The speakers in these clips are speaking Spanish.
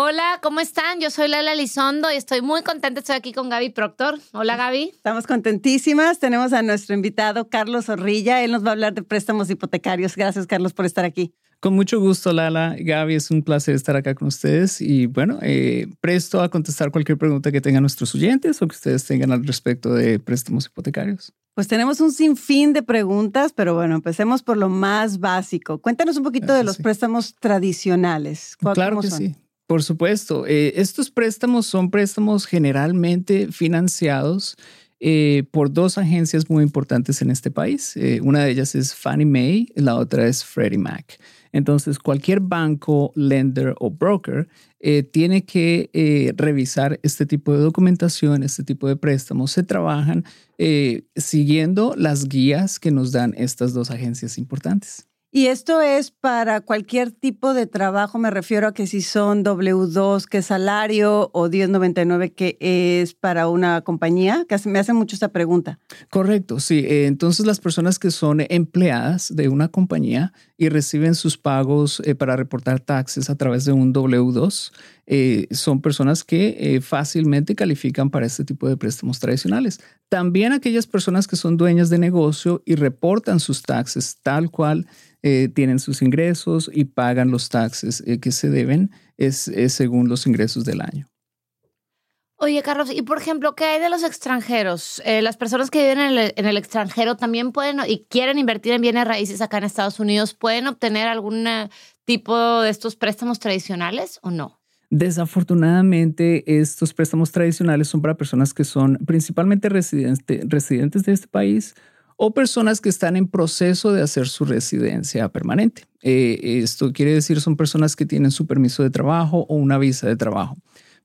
Hola, ¿cómo están? Yo soy Lala Lizondo y estoy muy contenta. Estoy aquí con Gaby Proctor. Hola, Gaby. Estamos contentísimas. Tenemos a nuestro invitado, Carlos Zorrilla. Él nos va a hablar de préstamos hipotecarios. Gracias, Carlos, por estar aquí. Con mucho gusto, Lala. Gaby, es un placer estar acá con ustedes y bueno, eh, presto a contestar cualquier pregunta que tengan nuestros oyentes o que ustedes tengan al respecto de préstamos hipotecarios. Pues tenemos un sinfín de preguntas, pero bueno, empecemos por lo más básico. Cuéntanos un poquito de los préstamos tradicionales. Claro que sí. Por supuesto, eh, estos préstamos son préstamos generalmente financiados eh, por dos agencias muy importantes en este país. Eh, una de ellas es Fannie Mae, la otra es Freddie Mac. Entonces, cualquier banco, lender o broker tiene que revisar este tipo de documentación, este tipo de préstamos. Se trabajan siguiendo las guías que nos dan estas dos agencias importantes. Y esto es para cualquier tipo de trabajo, me refiero a que si son W2, que es salario, o 1099, que es para una compañía, que me hacen mucho esta pregunta. Correcto, sí. Eh, entonces las personas que son empleadas de una compañía y reciben sus pagos eh, para reportar taxes a través de un W2, eh, son personas que fácilmente califican para este tipo de préstamos tradicionales. También aquellas personas que son dueñas de negocio y reportan sus taxes tal cual eh, tienen sus ingresos y pagan los taxes eh, que se deben es, según los ingresos del año. Oye, Carlos, y por ejemplo, ¿qué hay de los extranjeros? Eh, las personas que viven en el, en el, extranjero también pueden y quieren invertir en bienes raíces acá en Estados Unidos, ¿pueden obtener algún tipo de estos préstamos tradicionales o no? Desafortunadamente, estos préstamos tradicionales son para personas que son principalmente residentes de este país o personas que están en proceso de hacer su residencia permanente. Eh, esto quiere decir son personas que tienen su permiso de trabajo o una visa de trabajo.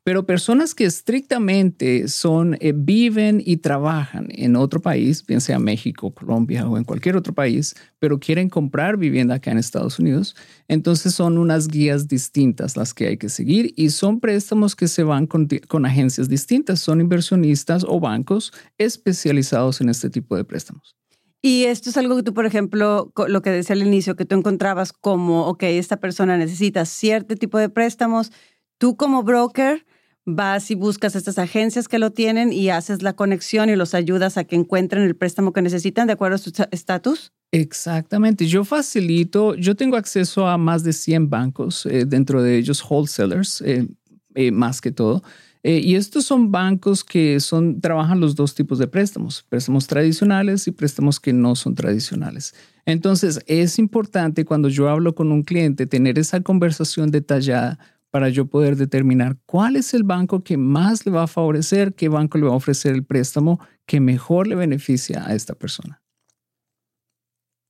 Pero personas que estrictamente son, eh, viven y trabajan en otro país, bien sea México, Colombia o en cualquier otro país, pero quieren comprar vivienda acá en Estados Unidos, entonces son unas guías distintas las que hay que seguir y son préstamos que se van con, con agencias distintas, son inversionistas o bancos especializados en este tipo de préstamos. Y esto es algo que tú, por ejemplo, lo que decía al inicio, que tú encontrabas como, ok, esta persona necesita cierto tipo de préstamos. Tú como broker vas y buscas estas agencias que lo tienen y haces la conexión y los ayudas a que encuentren el préstamo que necesitan de acuerdo a su estatus. Exactamente. Yo facilito, yo tengo acceso a más de 100 bancos, eh, dentro de ellos wholesalers, eh, eh, más que todo. Y estos son bancos que son, trabajan los dos tipos de préstamos, préstamos tradicionales y préstamos que no son tradicionales. Entonces, es importante cuando yo hablo con un cliente tener esa conversación detallada para yo poder determinar cuál es el banco que más le va a favorecer, qué banco le va a ofrecer el préstamo que mejor le beneficia a esta persona.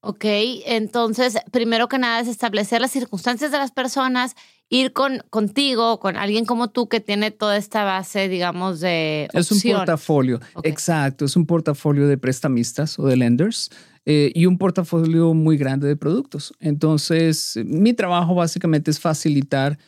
Ok, entonces, primero que nada es establecer las circunstancias de las personas, ir con contigo, con alguien como tú que tiene toda esta base, digamos, de Es un portafolio, exacto, es un portafolio de prestamistas o de lenders. Eh, y un portafolio muy grande de productos. Entonces, mi trabajo básicamente es facilitar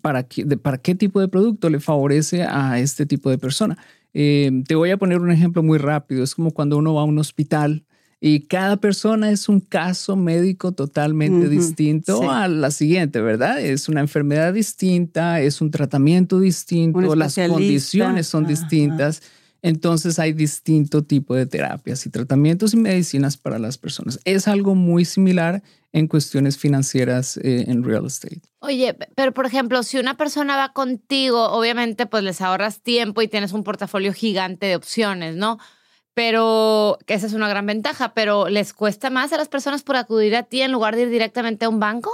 para, qué, para qué tipo de producto le favorece a este tipo de persona. Eh, te voy a poner un ejemplo muy rápido. Es como cuando uno va a un hospital y cada persona es un caso médico totalmente distinto a la siguiente, ¿verdad? Es una enfermedad distinta, es un tratamiento distinto, las condiciones son distintas. Entonces hay distinto tipo de terapias y tratamientos y medicinas para las personas. Es algo muy similar en cuestiones financieras eh, en real estate. Oye, pero por ejemplo, si una persona va contigo, obviamente pues les ahorras tiempo y tienes un portafolio gigante de opciones, ¿no? pero esa es una gran ventaja, pero ¿les cuesta más a las personas por acudir a ti en lugar de ir directamente a un banco?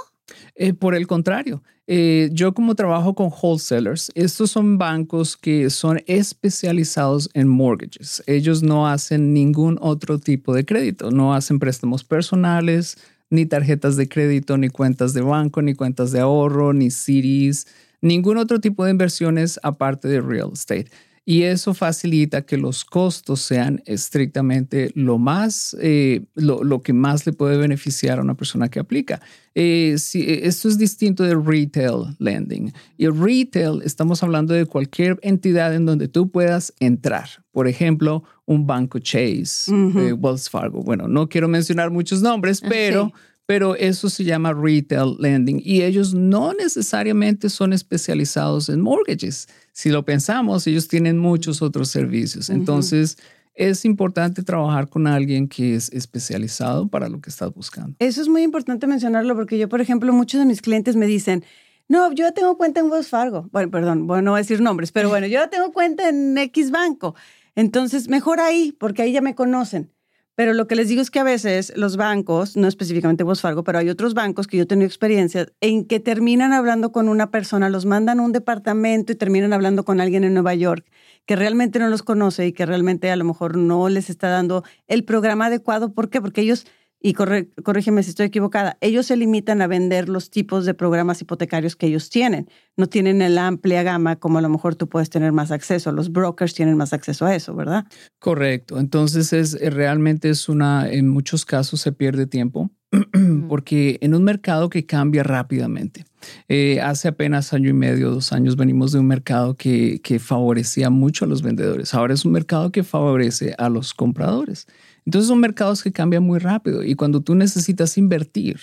Eh, por el contrario, eh, yo como trabajo con wholesalers, estos son bancos que son especializados en mortgages. Ellos no hacen ningún otro tipo de crédito, no hacen préstamos personales, ni tarjetas de crédito, ni cuentas de banco, ni cuentas de ahorro, ni CDs, ningún otro tipo de inversiones aparte de real estate. Y eso facilita que los costos sean estrictamente lo más, eh, lo, que más le puede beneficiar a una persona que aplica. Eh, si, eh, esto es distinto de retail lending. Y retail, estamos hablando de cualquier entidad en donde tú puedas entrar. Por ejemplo, un banco Chase, Wells Fargo. Bueno, no quiero mencionar muchos nombres, ah, pero pero eso se llama retail lending y ellos no necesariamente son especializados en mortgages. Si lo pensamos, ellos tienen muchos otros servicios. Entonces, es importante trabajar con alguien que es especializado para lo que estás buscando. Eso es muy importante mencionarlo porque yo, por ejemplo, muchos de mis clientes me dicen, no, yo tengo cuenta en Wells Fargo. Bueno, perdón, bueno, no voy a decir nombres, pero bueno, yo tengo cuenta en X banco. Entonces, mejor ahí, porque ahí ya me conocen. Pero lo que les digo es que a veces los bancos, no específicamente Wells Fargo, pero hay otros bancos que yo he tenido experiencia en que terminan hablando con una persona, los mandan a un departamento y terminan hablando con alguien en Nueva York que realmente no los conoce y que realmente a lo mejor no les está dando el programa adecuado. ¿Por qué? Porque ellos y corrígeme si estoy equivocada, ellos se limitan a vender los tipos de programas hipotecarios que ellos tienen. No tienen la amplia gama como a lo mejor tú puedes tener más acceso. Los brokers tienen más acceso a eso, ¿verdad? Correcto. Entonces es eh, realmente es una, en muchos casos se pierde tiempo porque en un mercado que cambia rápidamente. Eh, hace apenas año y medio, dos años, venimos de un mercado que, que favorecía mucho a los vendedores. Ahora es un mercado que favorece a los compradores. Entonces son mercados que cambian muy rápido y cuando tú necesitas invertir,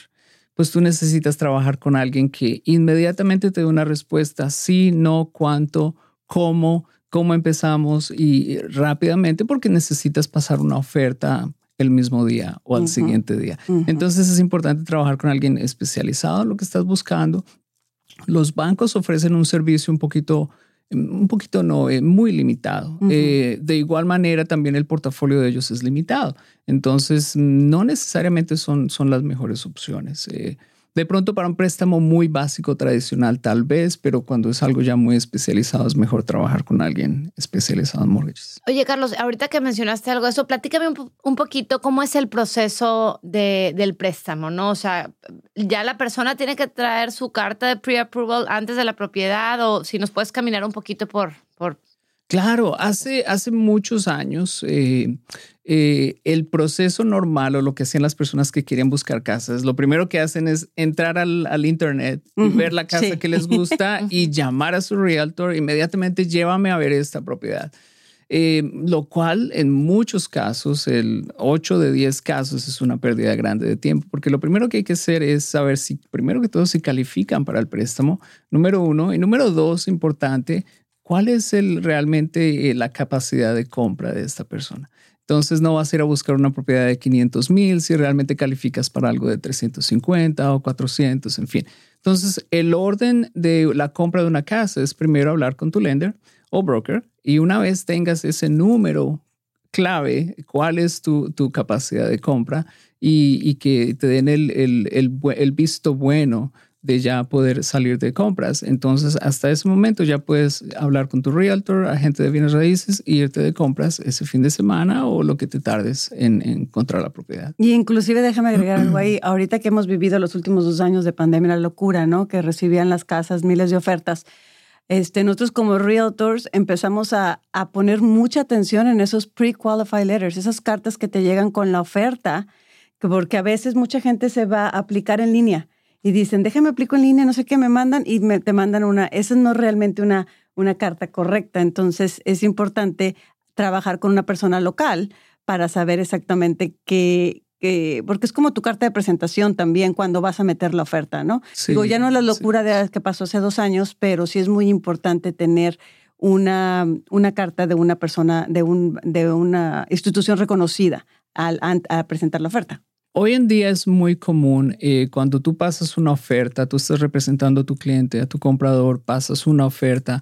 pues tú necesitas trabajar con alguien que inmediatamente te dé una respuesta, sí, no, cuánto, cómo, cómo empezamos y rápidamente porque necesitas pasar una oferta el mismo día o al siguiente día. Entonces es importante trabajar con alguien especializado en lo que estás buscando. Los bancos ofrecen un servicio un poquito un poquito no, eh, muy limitado. Eh, de igual manera, también el portafolio de ellos es limitado. Entonces, no necesariamente son, son las mejores opciones. Eh, de pronto para un préstamo muy básico, tradicional, tal vez, pero cuando es algo ya muy especializado, es mejor trabajar con alguien especializado en mortgages. Oye, Carlos, ahorita que mencionaste algo de eso, platícame un, poquito cómo es el proceso de, del préstamo, ¿no? O sea, ya la persona tiene que traer su carta de pre-approval antes de la propiedad o si nos puedes caminar un poquito por, por Claro, hace, hace muchos años eh, eh, el proceso normal o lo que hacían las personas que querían buscar casas, lo primero que hacen es entrar al, internet y ver la casa que les gusta y llamar a su realtor inmediatamente, llévame a ver esta propiedad. Eh, lo cual en muchos casos, el 8 de 10 casos es una pérdida grande de tiempo, porque lo primero que hay que hacer es saber si, primero que todo, si califican para el préstamo, número uno, y número dos, importante, cuál es el, realmente eh, la capacidad de compra de esta persona. Entonces no vas a ir a buscar una propiedad de 500 mil si realmente calificas para algo de 350 o 400, en fin. Entonces el orden de la compra de una casa es primero hablar con tu lender o broker y una vez tengas ese número clave, cuál es tu, tu capacidad de compra y, y, que te den el, el, el, el visto bueno de ya poder salir de compras. Entonces, hasta ese momento ya puedes hablar con tu realtor, agente de bienes raíces, e irte de compras ese fin de semana o lo que te tardes en, encontrar la propiedad. Y inclusive déjame agregar algo ahí. Ahorita que hemos vivido los últimos dos años de pandemia, la locura, ¿no? Que recibían las casas miles de ofertas. Este, nosotros como realtors empezamos a, a poner mucha atención en esos pre-qualified letters, esas cartas que te llegan con la oferta, porque a veces mucha gente se va a aplicar en línea y dicen, déjame aplico en línea, no sé qué, me mandan y me, te mandan una, esa no es realmente una, una carta correcta. Entonces es importante trabajar con una persona local para saber exactamente qué, porque es como tu carta de presentación también cuando vas a meter la oferta, ¿no? Digo, ya no es la locura de que pasó hace dos años, pero sí es muy importante tener una, una carta de una persona, de, un, de una institución reconocida al, a presentar la oferta. Hoy en día es muy común eh, cuando tú pasas una oferta, tú estás representando a tu cliente, a tu comprador, pasas una oferta,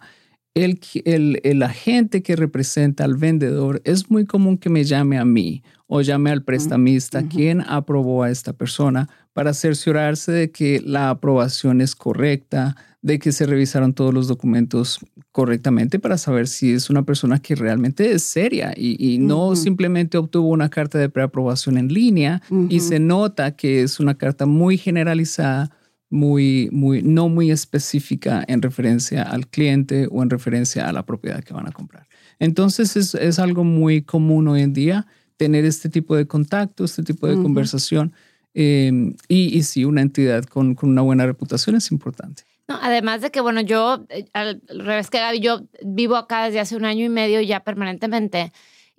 el, el, el, agente que representa al vendedor es muy común que me llame a mí o llame al prestamista, quien aprobó a esta persona, para cerciorarse de que la aprobación es correcta, de que se revisaron todos los documentos correctamente para saber si es una persona que realmente es seria y, no simplemente obtuvo una carta de preaprobación en línea y se nota que es una carta muy generalizada, muy, muy, no muy específica en referencia al cliente o en referencia a la propiedad que van a comprar. Entonces es, es algo muy común hoy en día tener este tipo de contacto, este tipo de conversación. Em, y, y sí, una entidad con, con, una buena reputación es importante. No, además de que, bueno, yo, eh, al revés que Gaby, yo vivo acá desde hace un año y medio ya permanentemente.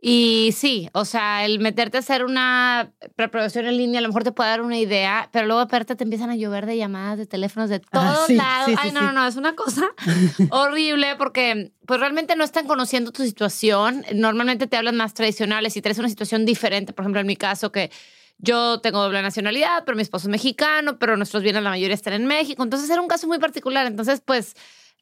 Y sí, o sea, el meterte a hacer una preproducción en línea a lo mejor te puede dar una idea, pero luego aparte te empiezan a llover de llamadas de teléfonos de ah, todos lados. Ay, no, no, no, es una cosa horrible porque pues realmente no están conociendo tu situación. Normalmente te hablan más tradicionales y traes una situación diferente. Por ejemplo, en mi caso que yo tengo doble nacionalidad, pero mi esposo es mexicano, pero nuestros bienes la mayoría están en México. Entonces era un caso muy particular. Entonces, pues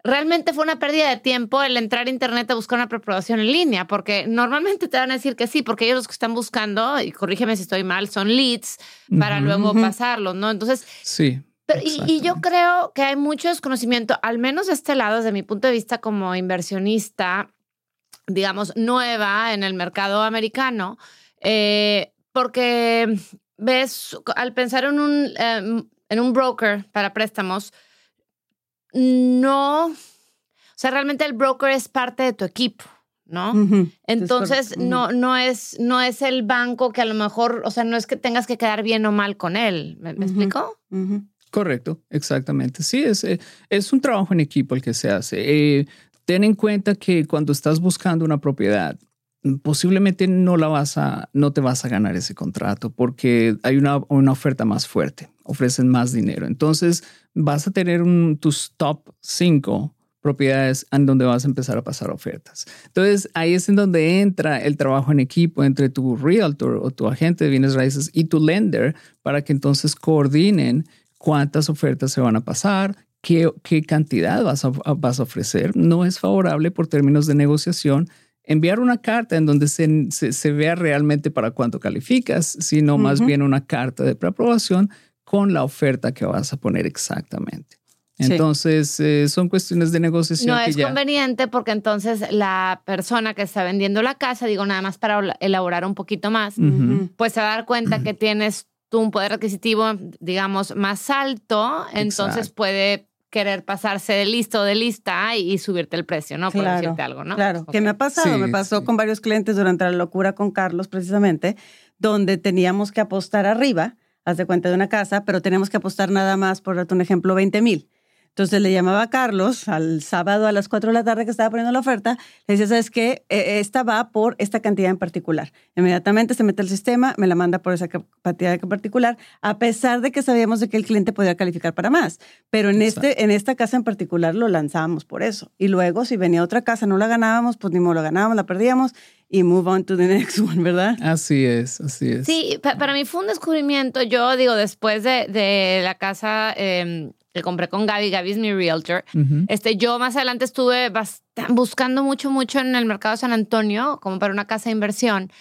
realmente fue una pérdida de tiempo el entrar a internet a buscar una preprobación en línea, porque normalmente te van a decir que sí, porque ellos los que están buscando, y corrígeme si estoy mal, son leads para luego pasarlos, ¿no? Entonces, sí. y, yo creo que hay mucho desconocimiento, al menos de este lado, desde mi punto de vista como inversionista, digamos, nueva en el mercado americano, eh, porque ves, al pensar en un, em, en un broker para préstamos, no, o sea, realmente el broker es parte de tu equipo. ¿no? Entonces, no, no, es, no es el banco que a lo mejor, o sea, no es que tengas que quedar bien o mal con él. ¿Me, explico? Correcto, exactamente. Sí, es, eh, es un trabajo en equipo el que se hace. Eh, ten en cuenta que cuando estás buscando una propiedad, posiblemente no la vas a, no te vas a ganar ese contrato porque hay una, una oferta más fuerte, ofrecen más dinero. Entonces vas a tener un, tus top 5 propiedades en donde vas a empezar a pasar ofertas. Entonces ahí es en donde entra el trabajo en equipo entre tu realtor o tu agente de bienes raíces y tu lender para que entonces coordinen cuántas ofertas se van a pasar, qué, qué cantidad vas a, vas a ofrecer. No es favorable por términos de negociación enviar una carta en donde se, se, vea realmente para cuánto calificas, sino más bien una carta de preaprobación con la oferta que vas a poner exactamente. Entonces, eh, son cuestiones de negociación. No es conveniente porque entonces la persona que está vendiendo la casa, digo nada más para elaborar un poquito más, pues se va a dar cuenta que tienes tú un poder adquisitivo, digamos, más alto, entonces puede querer pasarse de listo de lista y, subirte el precio, ¿no? Por decirte algo, ¿no? Claro, que me ha pasado, me pasó con varios clientes durante la locura con Carlos precisamente, donde teníamos que apostar arriba, haz de cuenta de una casa, pero teníamos que apostar nada más, por darte un ejemplo, 20 mil. Entonces le llamaba a Carlos al sábado a las 4 de la tarde que estaba poniendo la oferta, le decía, ¿sabes qué? E, esta va por esta cantidad en particular. Inmediatamente se mete al sistema, me la manda por esa cantidad en particular, a pesar de que sabíamos de que el cliente podía calificar para más. Pero en, este, en esta casa en particular lo lanzábamos por eso. Y luego si venía otra casa, no la ganábamos, pues ni modo, la ganábamos, la perdíamos y move on to the next one, ¿verdad? Así es, así es. Sí, para mí fue un descubrimiento. Yo digo, después de, de la casa eh, que compré con Gaby, Gaby es mi realtor. este, yo más adelante estuve buscando mucho, mucho en el mercado de San Antonio, como para una casa de inversión.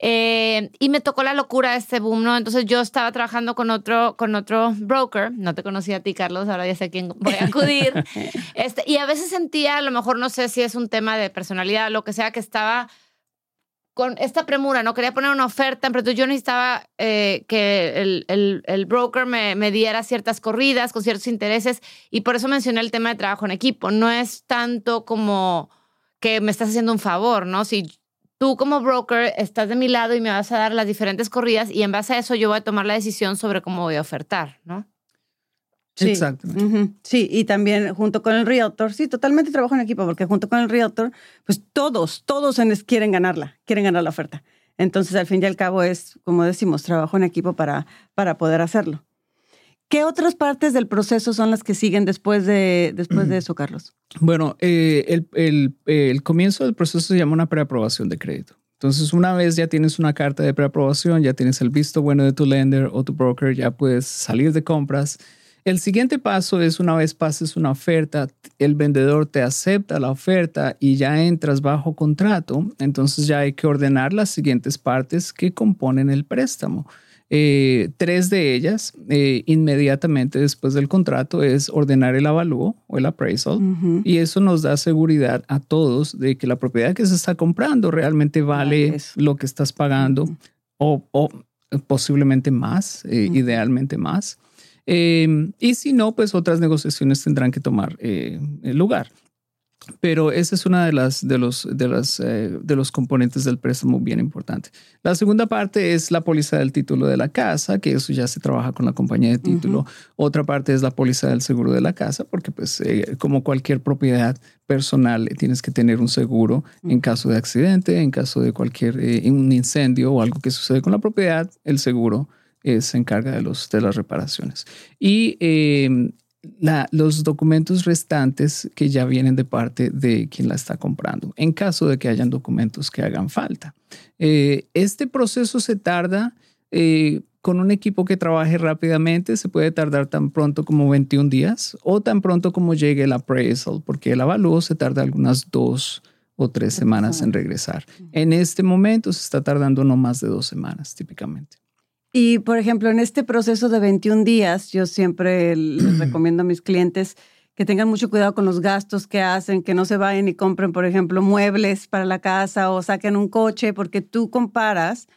Eh, y me tocó la locura de este boom, ¿no? Entonces yo estaba trabajando con otro, con otro broker, no te conocía a ti, Carlos, ahora ya sé a quién voy a acudir. este, y a veces sentía, a lo mejor no sé si es un tema de personalidad, lo que sea, que estaba con esta premura, no quería poner una oferta, pero yo necesitaba eh, que el, el, el broker me, me, diera ciertas corridas con ciertos intereses y por eso mencioné el tema de trabajo en equipo. No es tanto como que me estás haciendo un favor, ¿no? Si tú como broker estás de mi lado y me vas a dar las diferentes corridas y en base a eso yo voy a tomar la decisión sobre cómo voy a ofertar, ¿no? Sí, Sí, y también junto con el realtor, sí, totalmente trabajo en equipo, porque junto con el realtor, pues todos, todos quieren ganarla, quieren ganar la oferta. Entonces, al fin y al cabo es, como decimos, trabajo en equipo para, para poder hacerlo. ¿Qué otras partes del proceso son las que siguen después de, después de eso, Carlos? Bueno, eh, el, el, el, comienzo del proceso se llama una preaprobación de crédito. Entonces, una vez ya tienes una carta de preaprobación, ya tienes el visto bueno de tu lender o tu broker, ya puedes salir de compras el siguiente paso es una vez pases una oferta, el vendedor te acepta la oferta y ya entras bajo contrato, entonces ya hay que ordenar las siguientes partes que componen el préstamo. Eh, tres de ellas, eh, inmediatamente después del contrato, es ordenar el avalúo o el appraisal. Y eso nos da seguridad a todos de que la propiedad que se está comprando realmente vale lo que estás pagando o, posiblemente más, eh, idealmente más. Y si no, pues otras negociaciones tendrán que tomar lugar. Pero ese es una de las de los de las eh, de los componentes del préstamo bien importante. La segunda parte es la póliza del título de la casa, que eso ya se trabaja con la compañía de título. Otra parte es la póliza del seguro de la casa, porque pues eh, como cualquier propiedad personal tienes que tener un seguro en caso de accidente, en caso de cualquier eh, un incendio o algo que sucede con la propiedad, el seguro se encarga de los de las reparaciones. Y los documentos restantes que ya vienen de parte de quien la está comprando, en caso de que hayan documentos que hagan falta. Eh, este proceso se tarda eh, con un equipo que trabaje rápidamente, se puede tardar tan pronto como 21 días o tan pronto como llegue el appraisal, porque el avalúo se tarda algunas dos o tres semanas en regresar. En este momento se está tardando no más de dos semanas típicamente. Y, por ejemplo, en este proceso de 21 días, yo siempre les recomiendo a mis clientes que tengan mucho cuidado con los gastos que hacen, que no se vayan y compren, por ejemplo, muebles para la casa o saquen un coche, porque tú comparas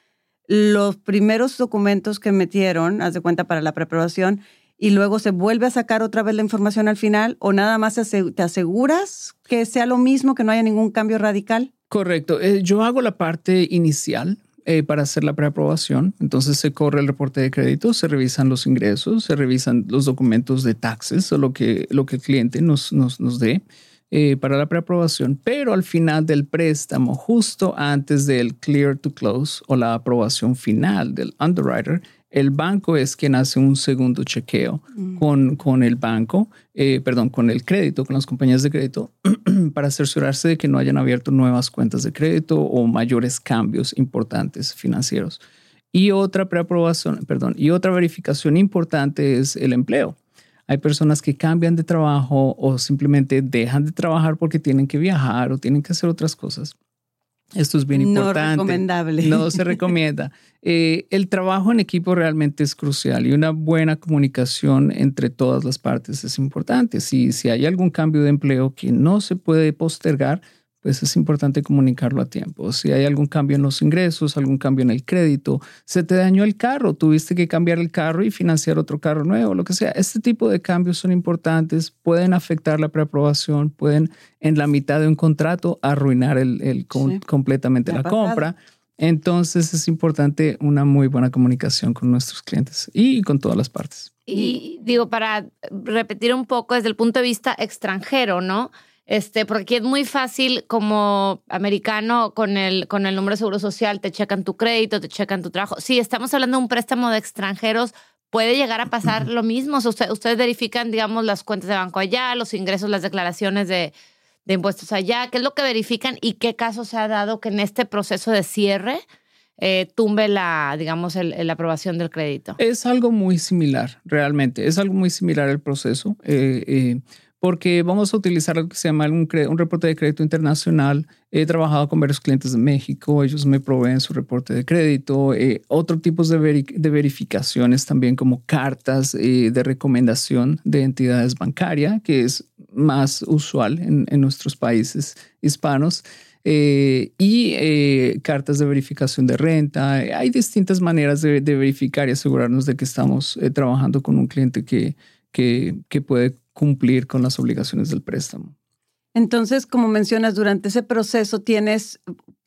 los primeros documentos que metieron, haz de cuenta para la preparación, y luego se vuelve a sacar otra vez la información al final, o nada más te aseguras que sea lo mismo, que no haya ningún cambio radical. Correcto. Eh, yo hago la parte inicial eh, para hacer la preaprobación. Entonces se corre el reporte de crédito, se revisan los ingresos, se revisan los documentos de taxes o lo que, lo que el cliente nos, nos, nos dé. Eh, para la preaprobación, pero al final del préstamo, justo antes del clear to close o la aprobación final del underwriter, el banco es quien hace un segundo chequeo mm. con, con el banco, eh, perdón, con el crédito, con las compañías de crédito, para cerciorarse de que no hayan abierto nuevas cuentas de crédito o mayores cambios importantes financieros. Y otra preaprobación, perdón, y otra verificación importante es el empleo. Hay personas que cambian de trabajo o simplemente dejan de trabajar porque tienen que viajar o tienen que hacer otras cosas. Esto es bien importante. No recomendable. No se recomienda. Eh, el trabajo en equipo realmente es crucial y una buena comunicación entre todas las partes es importante. Si, si hay algún cambio de empleo que no se puede postergar, pues es importante comunicarlo a tiempo. Si hay algún cambio en los ingresos, algún cambio en el crédito, se te dañó el carro, tuviste que cambiar el carro y financiar otro carro nuevo, lo que sea. Este tipo de cambios son importantes, pueden afectar la preaprobación, pueden en la mitad de un contrato arruinar el, completamente la, compra. Entonces es importante una muy buena comunicación con nuestros clientes y con todas las partes. Y digo, para repetir un poco desde el punto de vista extranjero, ¿no? Este, porque aquí es muy fácil como americano con el, con el número de seguro social, te checan tu crédito, te checan tu trabajo. Si estamos hablando de un préstamo de extranjeros, puede llegar a pasar lo mismo. ustedes verifican, digamos, las cuentas de banco allá, los ingresos, las declaraciones de, de impuestos allá. ¿Qué es lo que verifican y qué caso se ha dado que en este proceso de cierre eh, tumbe la, digamos, la aprobación del crédito? Es algo muy similar, realmente. Es algo muy similar el proceso. Eh, eh, porque vamos a utilizar lo que se llama un, un, reporte de crédito internacional. He trabajado con varios clientes de México, ellos me proveen su reporte de crédito, eh, otros tipos de, de, verificaciones también como cartas eh, de recomendación de entidades bancarias, que es más usual en, en nuestros países hispanos. Eh, y cartas de verificación de renta. Hay distintas maneras de, de verificar y asegurarnos de que estamos trabajando con un cliente que, que, que puede cumplir con las obligaciones del préstamo. Entonces, como mencionas, durante ese proceso tienes,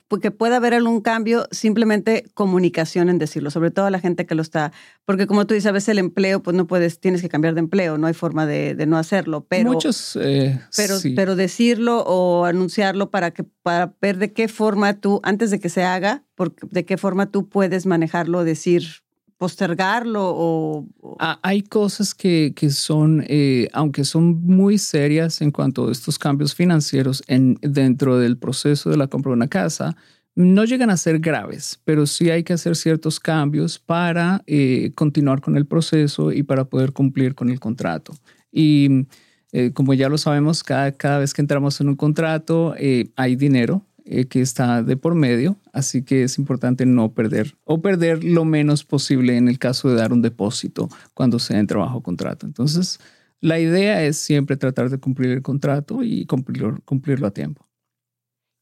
porque puede haber algún cambio, simplemente comunicación en decirlo, sobre todo a la gente que lo está, porque como tú dices, a veces el empleo, pues no puedes, tienes que cambiar de empleo, no hay forma de, no hacerlo, pero... Muchos, eh, pero, pero decirlo o anunciarlo para, que, para ver de qué forma tú, antes de que se haga, de qué forma tú puedes manejarlo, decir, postergarlo o... Ah, hay cosas que, que son, eh, aunque son muy serias en cuanto a estos cambios financieros en, dentro del proceso de la compra de una casa, no llegan a ser graves, pero sí hay que hacer ciertos cambios para eh, continuar con el proceso y para poder cumplir con el contrato. Y eh, como ya lo sabemos, cada, cada vez que entramos en un contrato hay dinero eh, que está de por medio, así que es importante no perder o perder lo menos posible en el caso de dar un depósito cuando sea en trabajo contrato. Entonces, la idea es siempre tratar de cumplir el contrato y cumplirlo, cumplirlo a tiempo.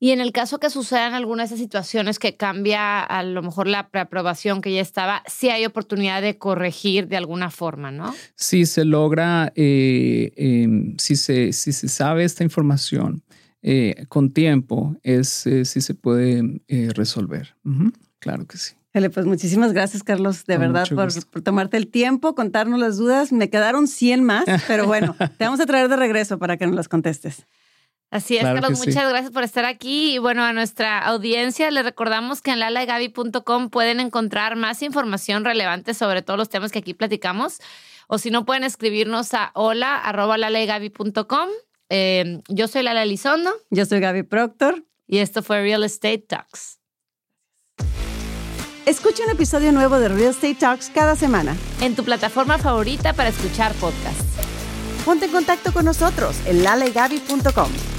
Y en el caso que sucedan algunas de esas situaciones que cambia a lo mejor la preaprobación que ya estaba, sí hay oportunidad de corregir de alguna forma, ¿no? Si se logra, eh, em, si, se, si se sabe esta información eh, con tiempo, es eh, si se puede resolver. Claro que sí. pues muchísimas gracias, Carlos, de verdad, por, por, tomarte el tiempo, contarnos las dudas. Me quedaron 100 más, pero bueno, te vamos a traer de regreso para que nos las contestes. Así es, Carlos, muchas gracias por estar aquí. Y bueno, a nuestra audiencia les recordamos que en lalaegaby.com pueden encontrar más información relevante sobre todos los temas que aquí platicamos. O si no, pueden escribirnos a hola eh, yo soy Lala Elizondo. Yo soy Gaby Proctor. Y esto fue Real Estate Talks. Escucha un episodio nuevo de Real Estate Talks cada semana. En tu plataforma favorita para escuchar podcasts. Ponte en contacto con nosotros en lalegaby.com.